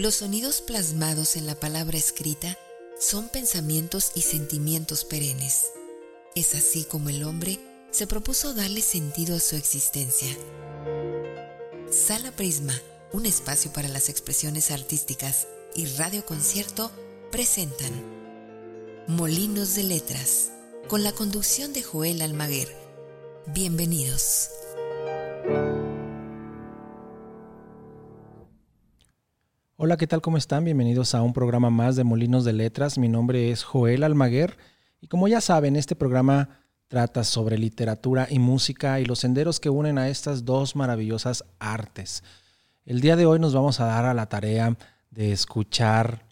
Los sonidos plasmados en la palabra escrita son pensamientos y sentimientos perennes. Es así como el hombre se propuso darle sentido a su existencia. Sala Prisma, un espacio para las expresiones artísticas y Radio Concierto presentan Molinos de Letras, con la conducción de Joel Almaguer. Bienvenidos. Hola, ¿qué tal? ¿Cómo están? Bienvenidos a un programa más de Molinos de Letras. Mi nombre es Joel Almaguer y como ya saben, este programa trata sobre literatura y música y los senderos que unen a estas dos maravillosas artes. El día de hoy nos vamos a dar a la tarea de escuchar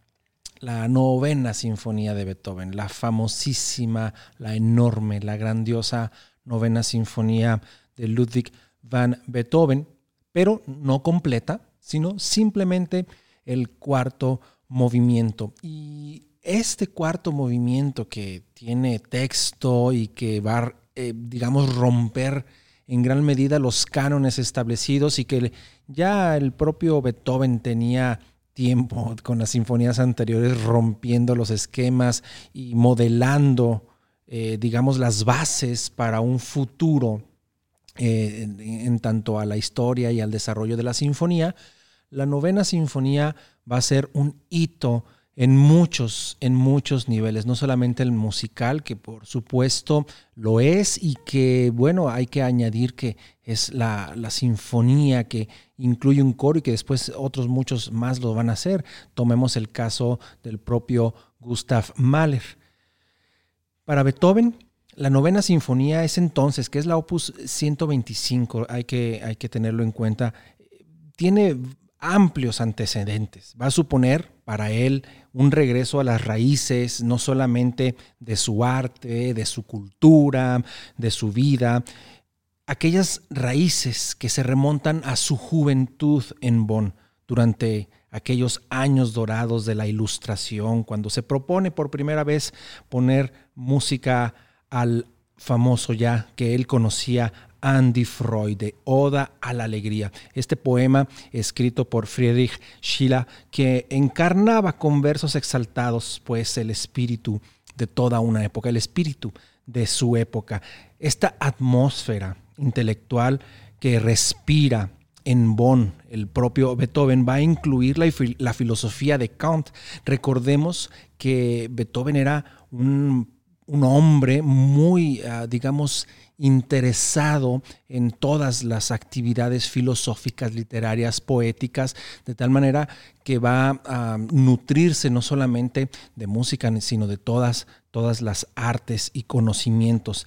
la novena sinfonía de Beethoven, la famosísima, la enorme, la grandiosa novena sinfonía de Ludwig van Beethoven, pero no completa, sino simplemente el cuarto movimiento. Y este cuarto movimiento que tiene texto y que va, eh, digamos, romper en gran medida los cánones establecidos y que ya el propio Beethoven tenía tiempo con las sinfonías anteriores rompiendo los esquemas y modelando, eh, digamos, las bases para un futuro eh, en tanto a la historia y al desarrollo de la sinfonía, la novena sinfonía va a ser un hito en muchos, en muchos niveles, no solamente el musical, que por supuesto lo es y que, bueno, hay que añadir que es la, la, sinfonía que incluye un coro y que después otros muchos más lo van a hacer. Tomemos el caso del propio Gustav Mahler. Para Beethoven, la novena sinfonía es entonces, que es la opus 125, hay que, hay que tenerlo en cuenta, tiene amplios antecedentes. Va a suponer para él un regreso a las raíces, no solamente de su arte, de su cultura, de su vida, aquellas raíces que se remontan a su juventud en Bonn durante aquellos años dorados de la ilustración, cuando se propone por primera vez poner música al famoso ya que él conocía Andy Freud, Oda a la Alegría. Este poema, escrito por Friedrich Schiller, que encarnaba con versos exaltados, pues, el espíritu de toda una época, el espíritu de su época. Esta atmósfera intelectual que respira en Bonn, el propio Beethoven, va a incluir la, la filosofía de Kant. Recordemos que Beethoven era un, un hombre muy, uh, digamos, interesado en todas las actividades filosóficas, literarias, poéticas, de tal manera que va a nutrirse no solamente de música, sino de todas, todas las artes y conocimientos.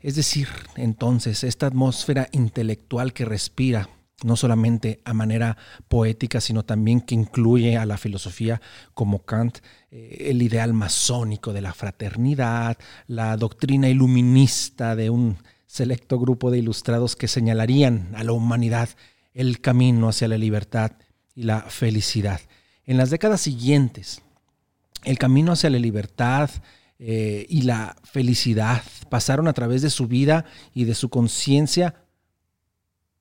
Es decir, entonces, esta atmósfera intelectual que respira no solamente a manera poética, sino también que incluye a la filosofía como Kant, eh, el ideal masónico de la fraternidad, la doctrina iluminista de un selecto grupo de ilustrados que señalarían a la humanidad el camino hacia la libertad y la felicidad. En las décadas siguientes, el camino hacia la libertad eh, y la felicidad pasaron a través de su vida y de su conciencia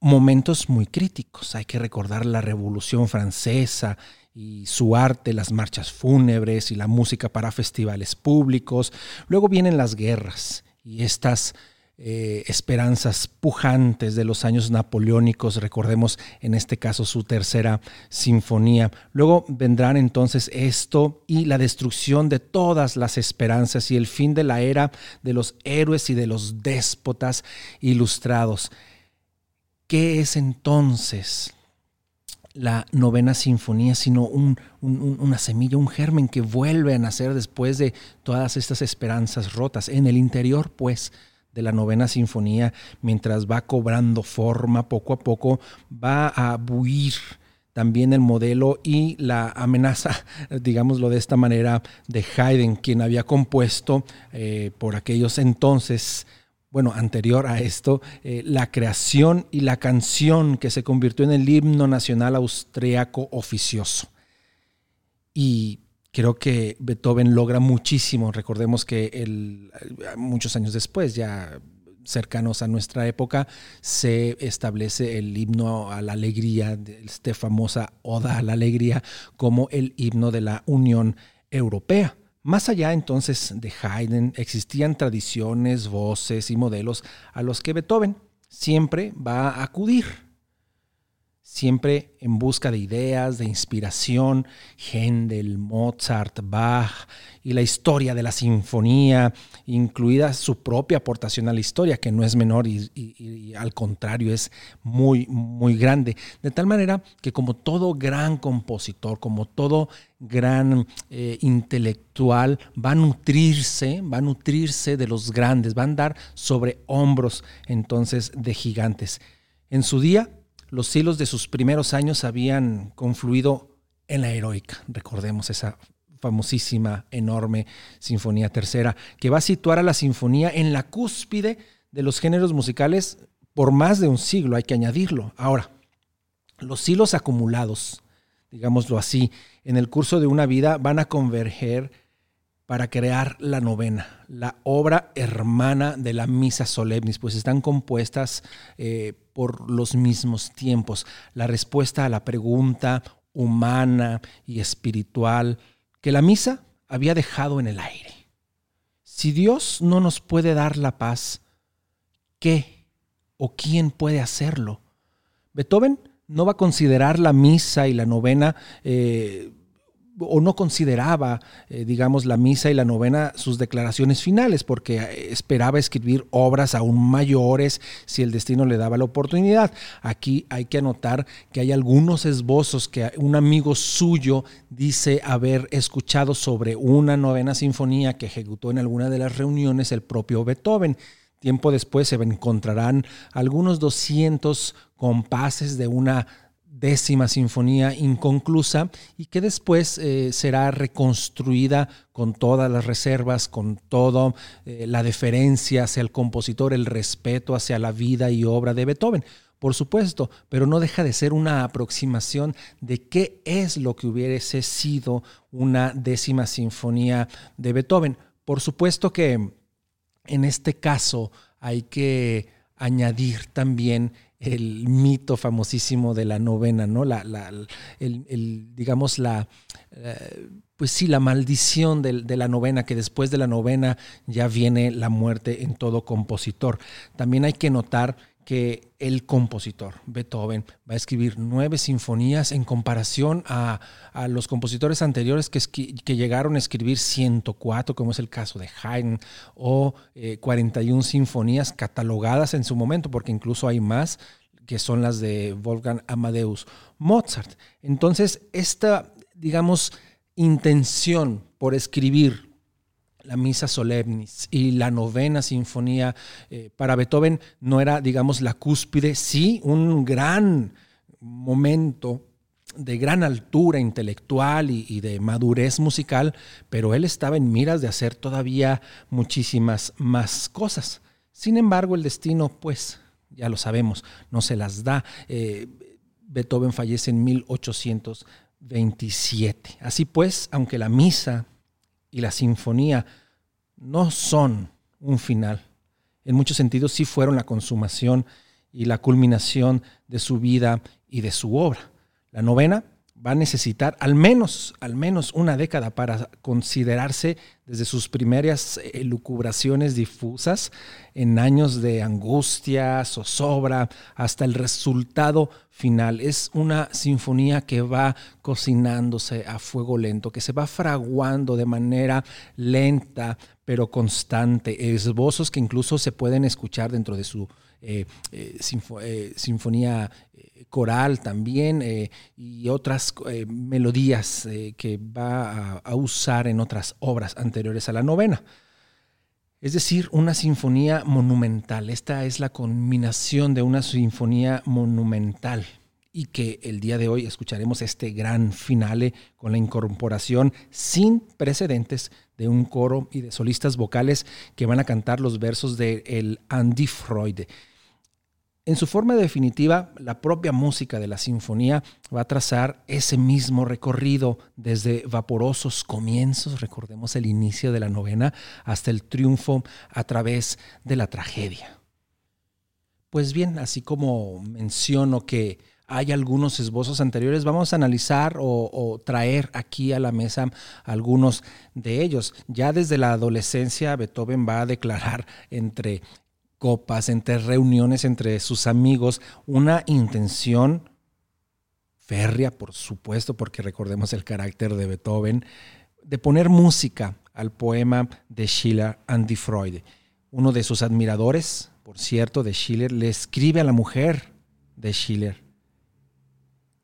momentos muy críticos. Hay que recordar la Revolución Francesa y su arte, las marchas fúnebres y la música para festivales públicos. Luego vienen las guerras y estas eh, esperanzas pujantes de los años napoleónicos, recordemos en este caso su tercera sinfonía. Luego vendrán entonces esto y la destrucción de todas las esperanzas y el fin de la era de los héroes y de los déspotas ilustrados. ¿Qué es entonces la novena sinfonía, sino una semilla, un germen que vuelve a nacer después de todas estas esperanzas rotas. En el interior, pues, de la novena sinfonía, mientras va cobrando forma poco a poco, va a buir también el modelo y la amenaza, digámoslo de esta manera, de Haydn, quien había compuesto eh, por aquellos entonces, bueno, anterior a esto, eh, la creación y la canción que se convirtió en el himno nacional austriaco oficioso. Y creo que Beethoven logra muchísimo. Recordemos que muchos años después, ya cercanos a nuestra época, se establece el himno a la alegría, esta famosa Oda a la Alegría, como el himno de la Unión Europea. Más allá entonces de Haydn, existían tradiciones, voces y modelos a los que Beethoven siempre va a acudir siempre en busca de ideas, de inspiración, Händel, Mozart, Bach y la historia de la sinfonía, incluida su propia aportación a la historia, que no es menor y, al contrario es muy, muy grande. De tal manera que como todo gran compositor, como todo gran eh, intelectual, va a nutrirse, va a nutrirse de los grandes, va a andar sobre hombros entonces de gigantes. En su día, los hilos de sus primeros años habían confluido en la heroica. Recordemos esa famosísima, enorme Sinfonía Tercera, que va a situar a la sinfonía en la cúspide de los géneros musicales por más de un siglo, hay que añadirlo. Ahora, los hilos acumulados, digámoslo así, en el curso de una vida van a converger para crear la novena, la obra hermana de la Misa Solemnis, pues están compuestas eh, por los mismos tiempos. La respuesta a la pregunta humana y espiritual que la Misa había dejado en el aire. Si Dios no nos puede dar la paz, ¿qué o quién puede hacerlo? Beethoven no va a considerar la misa y la novena eh, o no consideraba, eh, digamos, la misa y la novena sus declaraciones finales, porque eh, esperaba escribir obras aún mayores si el destino le daba la oportunidad. Aquí hay que anotar que hay algunos esbozos que un amigo suyo dice haber escuchado sobre una novena sinfonía que ejecutó en alguna de las reuniones el propio Beethoven. Tiempo después se encontrarán algunos 200 compases de una décima sinfonía inconclusa y que después eh, será reconstruida con todas las reservas, con toda eh, la deferencia hacia el compositor, el respeto hacia la vida y obra de Beethoven. Por supuesto, pero no deja de ser una aproximación de qué es lo que hubiese sido una décima sinfonía de Beethoven. Por supuesto que en este caso hay que añadir también el mito famosísimo de la novena, ¿no? La, el, digamos, la, eh, pues sí, la maldición de, la novena, que después de la novena ya viene la muerte en todo compositor. También hay que notar que el compositor, Beethoven, va a escribir nueve sinfonías en comparación a, los compositores anteriores que, que, llegaron a escribir 104, como es el caso de Haydn, o 41 eh, sinfonías catalogadas en su momento, porque incluso hay más que son las de Wolfgang Amadeus Mozart. Entonces, esta, digamos, intención por escribir la Misa Solemnis y la novena sinfonía eh, para Beethoven no era, digamos, la cúspide, sí, un gran momento de gran altura intelectual y, de madurez musical, pero él estaba en miras de hacer todavía muchísimas más cosas. Sin embargo, el destino, pues, ya lo sabemos, no se las da. Eh, Beethoven fallece en 1827. Así pues, aunque la misa y la sinfonía no son un final. En muchos sentidos sí fueron la consumación y la culminación de su vida y de su obra. La novena va a necesitar al menos, al menos una década para considerarse desde sus primeras elucubraciones difusas en años de angustia, zozobra, hasta el resultado final. Es una sinfonía que va cocinándose a fuego lento, que se va fraguando de manera lenta pero constante. Esbozos que incluso se pueden escuchar dentro de su eh, eh, eh, sinfonía coral también y otras melodías que va a, usar en otras obras anteriores a la novena. Es decir, una sinfonía monumental. Esta es la combinación de una sinfonía monumental y que el día de hoy escucharemos este gran finale con la incorporación sin precedentes de un coro y de solistas vocales que van a cantar los versos de el Andy Freud. En su forma definitiva, la propia música de la sinfonía va a trazar ese mismo recorrido desde vaporosos comienzos, recordemos el inicio de la novena, hasta el triunfo a través de la tragedia. Pues bien, así como menciono que hay algunos esbozos anteriores, vamos a analizar o, traer aquí a la mesa algunos de ellos. Ya desde la adolescencia, Beethoven va a declarar entre copas, entre reuniones entre sus amigos, una intención férrea, por supuesto, porque recordemos el carácter de Beethoven, de poner música al poema de Schiller Andy Freud. Uno de sus admiradores, por cierto, de Schiller, le escribe a la mujer de Schiller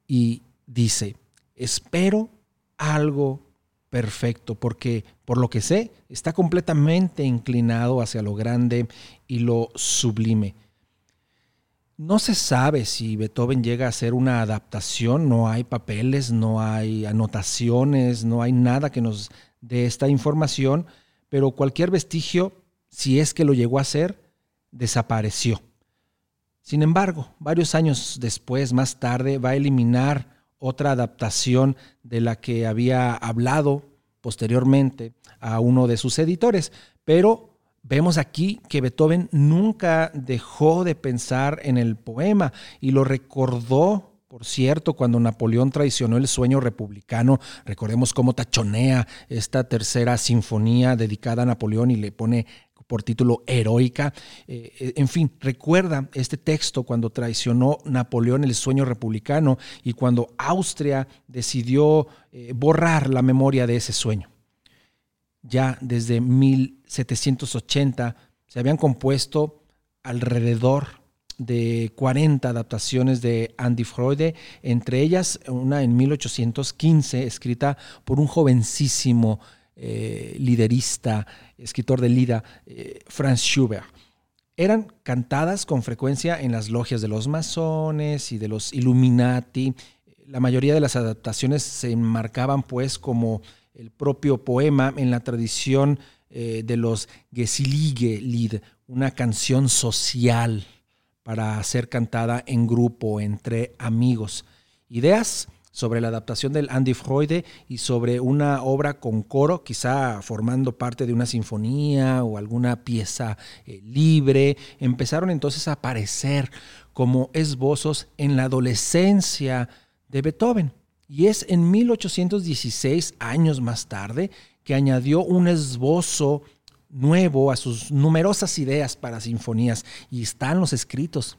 y dice, espero algo perfecto, porque por lo que sé, está completamente inclinado hacia lo grande y lo sublime. No se sabe si Beethoven llega a hacer una adaptación, no hay papeles, no hay anotaciones, no hay nada que nos dé esta información, pero cualquier vestigio, si es que lo llegó a hacer, desapareció. Sin embargo, varios años después, más tarde, va a eliminar otra adaptación de la que había hablado posteriormente a uno de sus editores. Pero vemos aquí que Beethoven nunca dejó de pensar en el poema y lo recordó por cierto, cuando Napoleón traicionó el sueño republicano, recordemos cómo tachonea esta tercera sinfonía dedicada a Napoleón y le pone por título Heroica. Eh, eh, en fin, recuerda este texto cuando traicionó Napoleón el sueño republicano y cuando Austria decidió eh, borrar la memoria de ese sueño. Ya desde 1780 se habían compuesto alrededor de 40 adaptaciones de Andy Freud, entre ellas una en 1815 escrita por un jovencísimo eh, liderista, escritor de Lida, eh, Franz Schubert. Eran cantadas con frecuencia en las logias de los masones y de los Illuminati. La mayoría de las adaptaciones se enmarcaban pues como el propio poema en la tradición eh, de los Gesilige-Lied, una canción social para ser cantada en grupo, entre amigos. Ideas sobre la adaptación del Andy Freud y sobre una obra con coro, quizá formando parte de una sinfonía o alguna pieza eh, libre, empezaron entonces a aparecer como esbozos en la adolescencia de Beethoven. Y es en 1816, años más tarde, que añadió un esbozo nuevo a sus numerosas ideas para sinfonías y están los escritos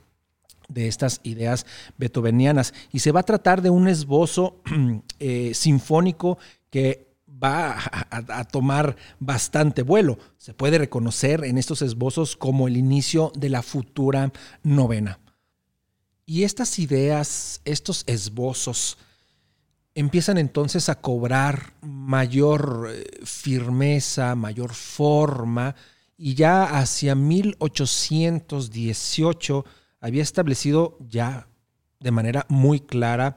de estas ideas beethovenianas. Y se va a tratar de un esbozo eh, sinfónico que va a, tomar bastante vuelo. Se puede reconocer en estos esbozos como el inicio de la futura novena. Y estas ideas, estos esbozos, empiezan entonces a cobrar mayor eh, firmeza, mayor forma, y ya hacia 1818 había establecido ya de manera muy clara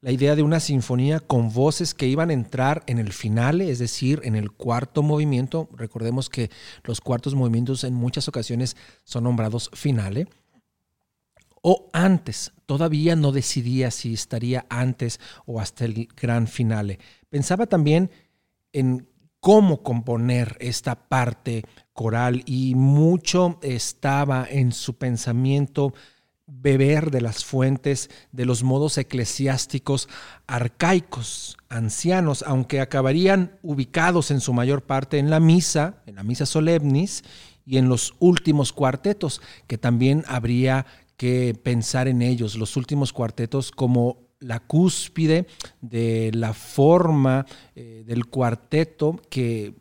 la idea de una sinfonía con voces que iban a entrar en el final, es decir, en el cuarto movimiento. Recordemos que los cuartos movimientos en muchas ocasiones son nombrados finales. O antes, todavía no decidía si estaría antes o hasta el gran finale. Pensaba también en cómo componer esta parte coral y mucho estaba en su pensamiento beber de las fuentes de los modos eclesiásticos arcaicos, ancianos, aunque acabarían ubicados en su mayor parte en la misa, en la misa solemnis y en los últimos cuartetos, que también habría que pensar en ellos, los últimos cuartetos como la cúspide de la forma eh, del cuarteto que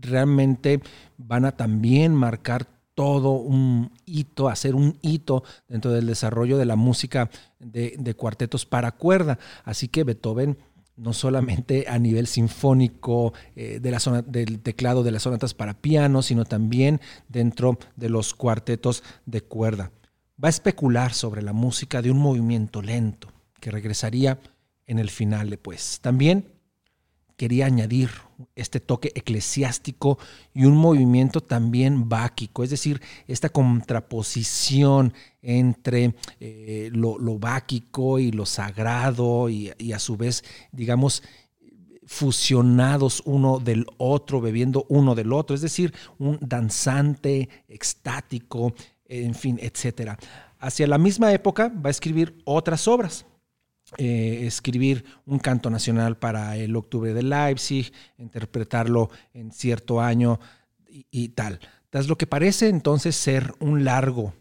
realmente van a también marcar todo un hito, hacer un hito dentro del desarrollo de la música de, cuartetos para cuerda. Así que Beethoven no solamente a nivel sinfónico eh, de la zona, del teclado de las sonatas para piano, sino también dentro de los cuartetos de cuerda. Va a especular sobre la música de un movimiento lento, que regresaría en el final. Pues también quería añadir este toque eclesiástico y un movimiento también báquico, es decir, esta contraposición entre eh, lo, báquico y lo sagrado y, y, a su vez, digamos, fusionados uno del otro, bebiendo uno del otro, es decir, un danzante, extático, en fin, etc. Hacia la misma época va a escribir otras obras. Eh, escribir un canto nacional para el octubre de Leipzig, interpretarlo en cierto año y, tal. Tras lo que parece entonces ser un largo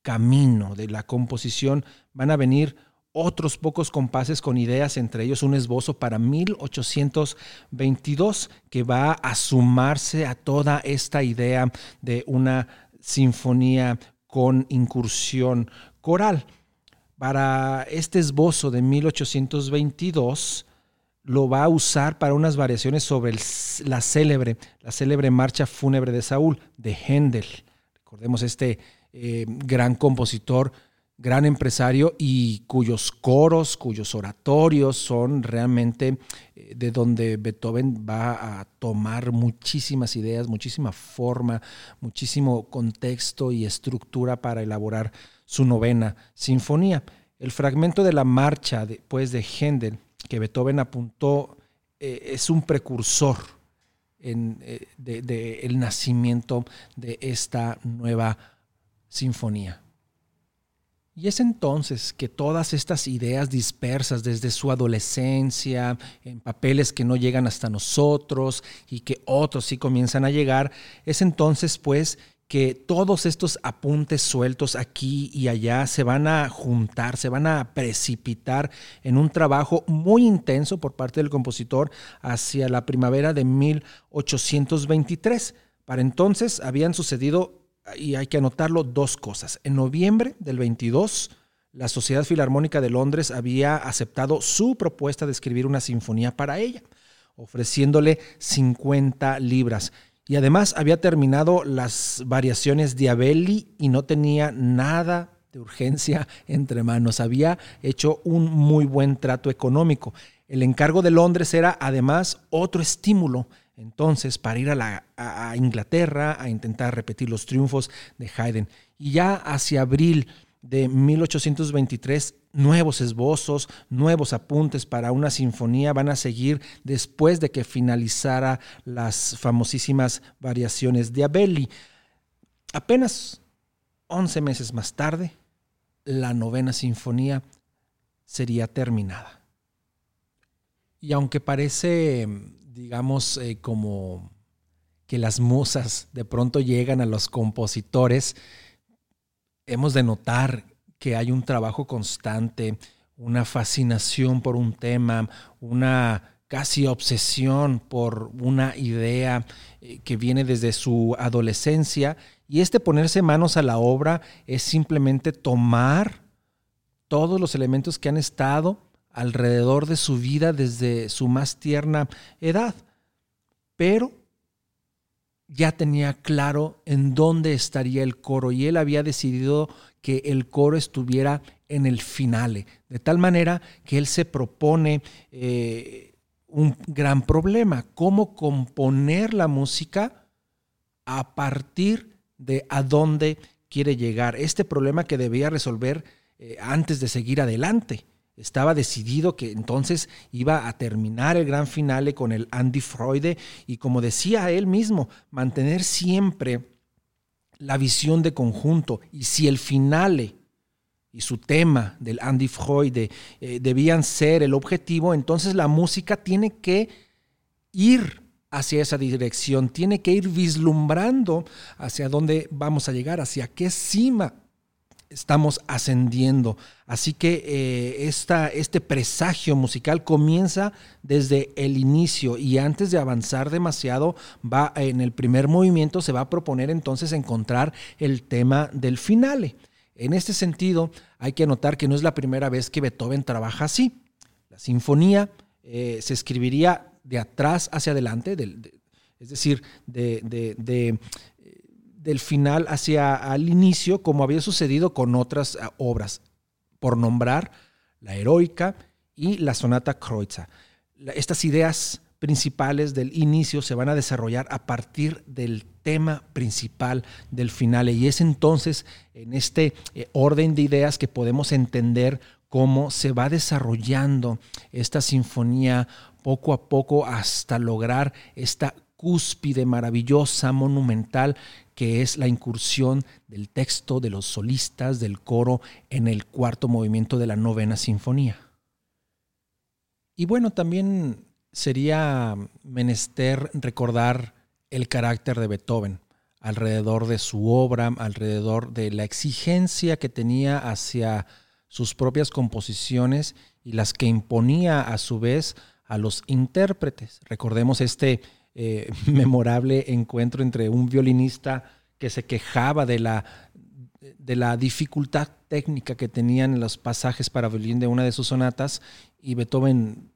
camino de la composición, van a venir otros pocos compases con ideas, entre ellos un esbozo para 1822, que va a sumarse a toda esta idea de una sinfonía con incursión coral. Para este esbozo de 1822 lo va a usar para unas variaciones sobre la célebre, la célebre marcha fúnebre de Saúl de Händel. Recordemos este eh, gran compositor, gran empresario y cuyos coros, cuyos oratorios son realmente eh, de donde Beethoven va a tomar muchísimas ideas, muchísima forma, muchísimo contexto y estructura para elaborar su novena sinfonía. El fragmento de la marcha de, pues, de Händel que Beethoven apuntó eh, es un precursor del eh, de, el nacimiento de esta nueva sinfonía. Y es entonces que todas estas ideas dispersas desde su adolescencia, en papeles que no llegan hasta nosotros y que otros sí comienzan a llegar, es entonces pues que todos estos apuntes sueltos aquí y allá se van a juntar, se van a precipitar en un trabajo muy intenso por parte del compositor hacia la primavera de 1823. Para entonces habían sucedido, y hay que anotarlo, dos cosas. En noviembre del 22, la Sociedad Filarmónica de Londres había aceptado su propuesta de escribir una sinfonía para ella, ofreciéndole 50 libras. Y además había terminado las variaciones de Abelli y no tenía nada de urgencia entre manos. Había hecho un muy buen trato económico. El encargo de Londres era además otro estímulo entonces para ir a, la, a Inglaterra a intentar repetir los triunfos de Haydn. Y ya hacia abril de 1823 nuevos esbozos, nuevos apuntes para una sinfonía van a seguir después de que finalizara las famosísimas variaciones de Abelli. Apenas 11 meses más tarde, la novena sinfonía sería terminada. Y aunque parece, digamos, eh, como que las musas de pronto llegan a los compositores, hemos de notar que hay un trabajo constante, una fascinación por un tema, una casi obsesión por una idea eh, que viene desde su adolescencia. Y este ponerse manos a la obra es simplemente tomar todos los elementos que han estado alrededor de su vida desde su más tierna edad, pero ya tenía claro en dónde estaría el coro y él había decidido que el coro estuviera en el finale, de tal manera que él se propone eh, un gran problema, cómo componer la música a partir de a dónde quiere llegar. Este problema que debía resolver eh, antes de seguir adelante. Estaba decidido que entonces iba a terminar el gran finale con el Andy Freude y como decía él mismo, mantener siempre la visión de conjunto. Y si el finale y su tema del Andy Freude eh, debían ser el objetivo, entonces la música tiene que ir hacia esa dirección, tiene que ir vislumbrando hacia dónde vamos a llegar, hacia qué cima estamos ascendiendo. Así que eh, este presagio musical comienza desde el inicio y antes de avanzar demasiado, va en el primer movimiento se va a proponer entonces encontrar el tema del finale. En este sentido, hay que notar que no es la primera vez que Beethoven trabaja así. La sinfonía eh, se escribiría de atrás hacia adelante, es decir, de, del final hacia el inicio, como había sucedido con otras eh, obras. Por nombrar la heroica y la sonata Kreutzer. Estas ideas principales del inicio se van a desarrollar a partir del tema principal del final y es entonces en este eh, orden de ideas que podemos entender cómo se va desarrollando esta sinfonía poco a poco hasta lograr esta cúspide maravillosa, monumental, que es la incursión del texto de los solistas del coro en el cuarto movimiento de la novena sinfonía. Y bueno, también sería menester recordar el carácter de Beethoven alrededor de su obra, alrededor de la exigencia que tenía hacia sus propias composiciones y las que imponía a su vez a los intérpretes. Recordemos este eh, memorable encuentro entre un violinista que se quejaba de la, de la dificultad técnica que tenían los pasajes para violín de una de sus sonatas y Beethoven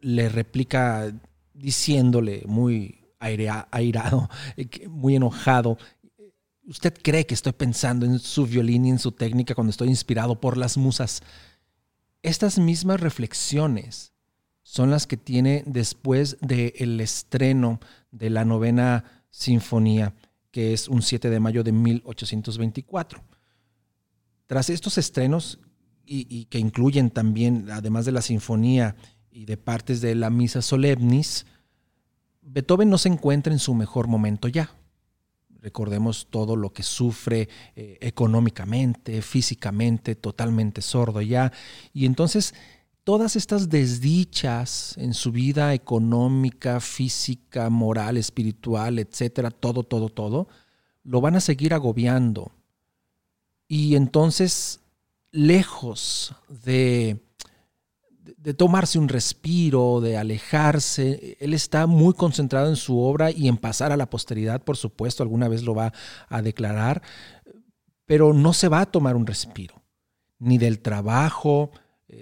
le replica diciéndole muy airado, muy enojado, ¿usted cree que estoy pensando en su violín y en su técnica cuando estoy inspirado por las musas? Estas mismas reflexiones son las que tiene después del estreno de la novena sinfonía, que es un 7 de mayo de 1824. Tras estos estrenos, y, y que incluyen también, además de la sinfonía, y de partes de la Misa Solemnis, Beethoven no se encuentra en su mejor momento ya. Recordemos todo lo que sufre eh, económicamente, físicamente, totalmente sordo ya. Y entonces todas estas desdichas en su vida económica, física, moral, espiritual, etcétera, todo, todo, todo, lo van a seguir agobiando. Y entonces, lejos de de tomarse un respiro, de alejarse. Él está muy concentrado en su obra y en pasar a la posteridad, por supuesto, alguna vez lo va a declarar, pero no se va a tomar un respiro, ni del trabajo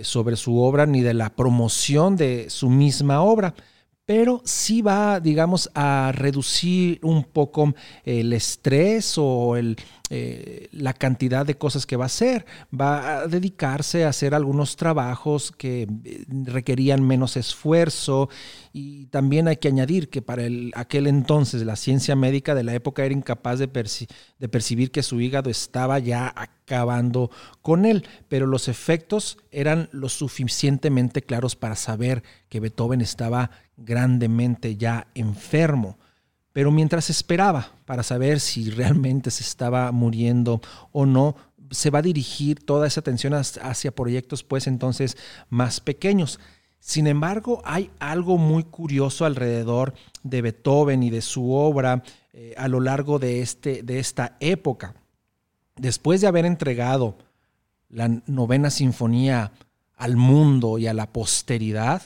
sobre su obra, ni de la promoción de su misma obra pero sí va, digamos, a reducir un poco el estrés o el, eh, la cantidad de cosas que va a hacer. Va a dedicarse a hacer algunos trabajos que eh, requerían menos esfuerzo y también hay que añadir que para el, aquel entonces la ciencia médica de la época era incapaz de, de percibir que su hígado estaba ya acabando con él, pero los efectos eran lo suficientemente claros para saber que Beethoven estaba grandemente ya enfermo. Pero mientras esperaba para saber si realmente se estaba muriendo o no, se va a dirigir toda esa atención hacia proyectos pues entonces más pequeños. Sin embargo, hay algo muy curioso alrededor de Beethoven y de su obra eh, a lo largo de, este, de esta época. Después de haber entregado la novena sinfonía al mundo y a la posteridad,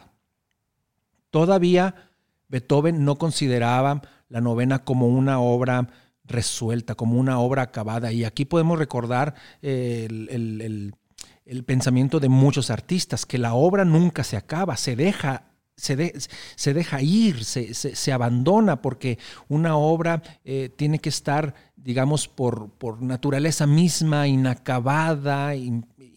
todavía Beethoven no consideraba la novena como una obra resuelta, como una obra acabada. Y aquí podemos recordar eh, el, pensamiento de muchos artistas, que la obra nunca se acaba, se deja. Se, se deja ir, se, abandona, porque una obra eh, tiene que estar, digamos, por, por naturaleza misma, inacabada,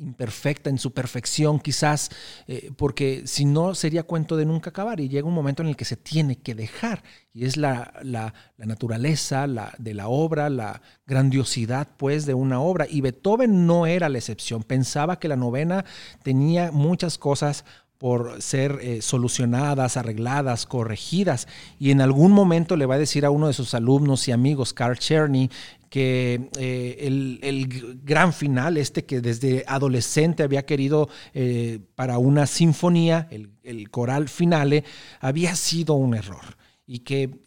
imperfecta en su perfección, quizás, eh, porque si no sería cuento de nunca acabar. Y llega un momento en el que se tiene que dejar. Y es la, la, naturaleza la, de la obra, la grandiosidad pues de una obra. Y Beethoven no era la excepción, pensaba que la novena tenía muchas cosas por ser eh, solucionadas, arregladas, corregidas. Y en algún momento le va a decir a uno de sus alumnos y amigos, Carl Czerny, que eh, el, gran final, este que desde adolescente había querido eh, para una sinfonía, el, el coral finale, había sido un error y que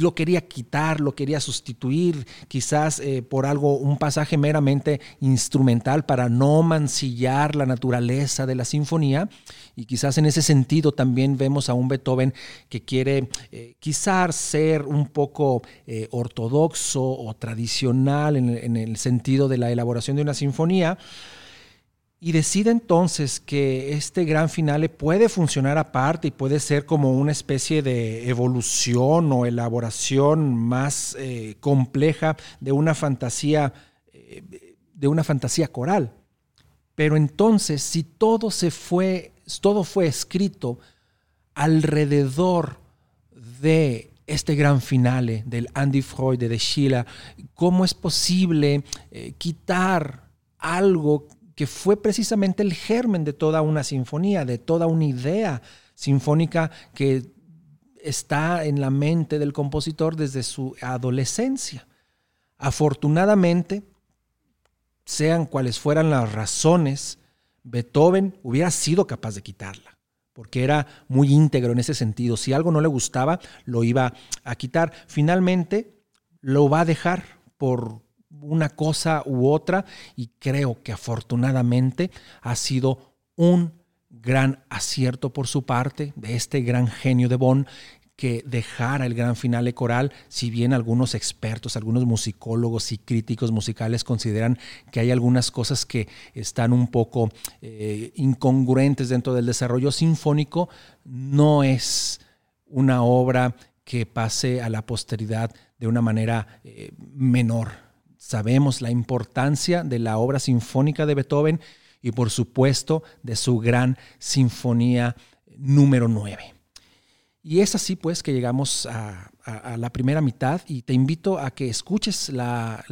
lo quería quitar, lo quería sustituir, quizás eh, por algo, un pasaje meramente instrumental para no mancillar la naturaleza de la sinfonía. Y quizás en ese sentido también vemos a un Beethoven que quiere eh, quizás ser un poco eh, ortodoxo o tradicional en el sentido de la elaboración de una sinfonía y decide entonces que este gran finale puede funcionar aparte y puede ser como una especie de evolución o elaboración más eh, compleja de una fantasía, eh, de una fantasía coral. Pero entonces, si todo se fue, todo fue escrito alrededor de este gran finale del Andy Freud, de Sheila, ¿cómo es posible eh, quitar algo que fue precisamente el germen de toda una sinfonía, de toda una idea sinfónica que está en la mente del compositor desde su adolescencia? Afortunadamente, sean cuales fueran las razones, Beethoven hubiera sido capaz de quitarla porque era muy íntegro en ese sentido. Si algo no le gustaba, lo iba a quitar. Finalmente, lo va a dejar por una cosa u otra y creo que afortunadamente ha sido un gran acierto por su parte de este gran genio de Bonn que dejara el gran finale coral, si bien algunos expertos, algunos musicólogos y críticos musicales consideran que hay algunas cosas que están un poco eh, incongruentes dentro del desarrollo sinfónico, no es una obra que pase a la posteridad de una manera eh, menor. Sabemos la importancia de la obra sinfónica de Beethoven y por supuesto de su gran sinfonía número 9. Y es así pues que llegamos a, la primera mitad y te invito a que escuches la,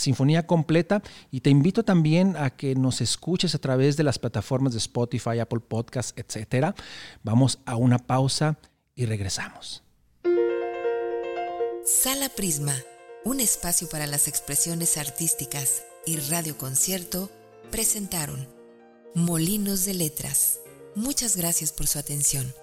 sinfonía completa y te invito también a que nos escuches a través de las plataformas de Spotify, Apple Podcasts, etc. Vamos a una pausa y regresamos. Sala Prisma, un espacio para las expresiones artísticas y radio concierto presentaron Molinos de Letras. Muchas gracias por su atención.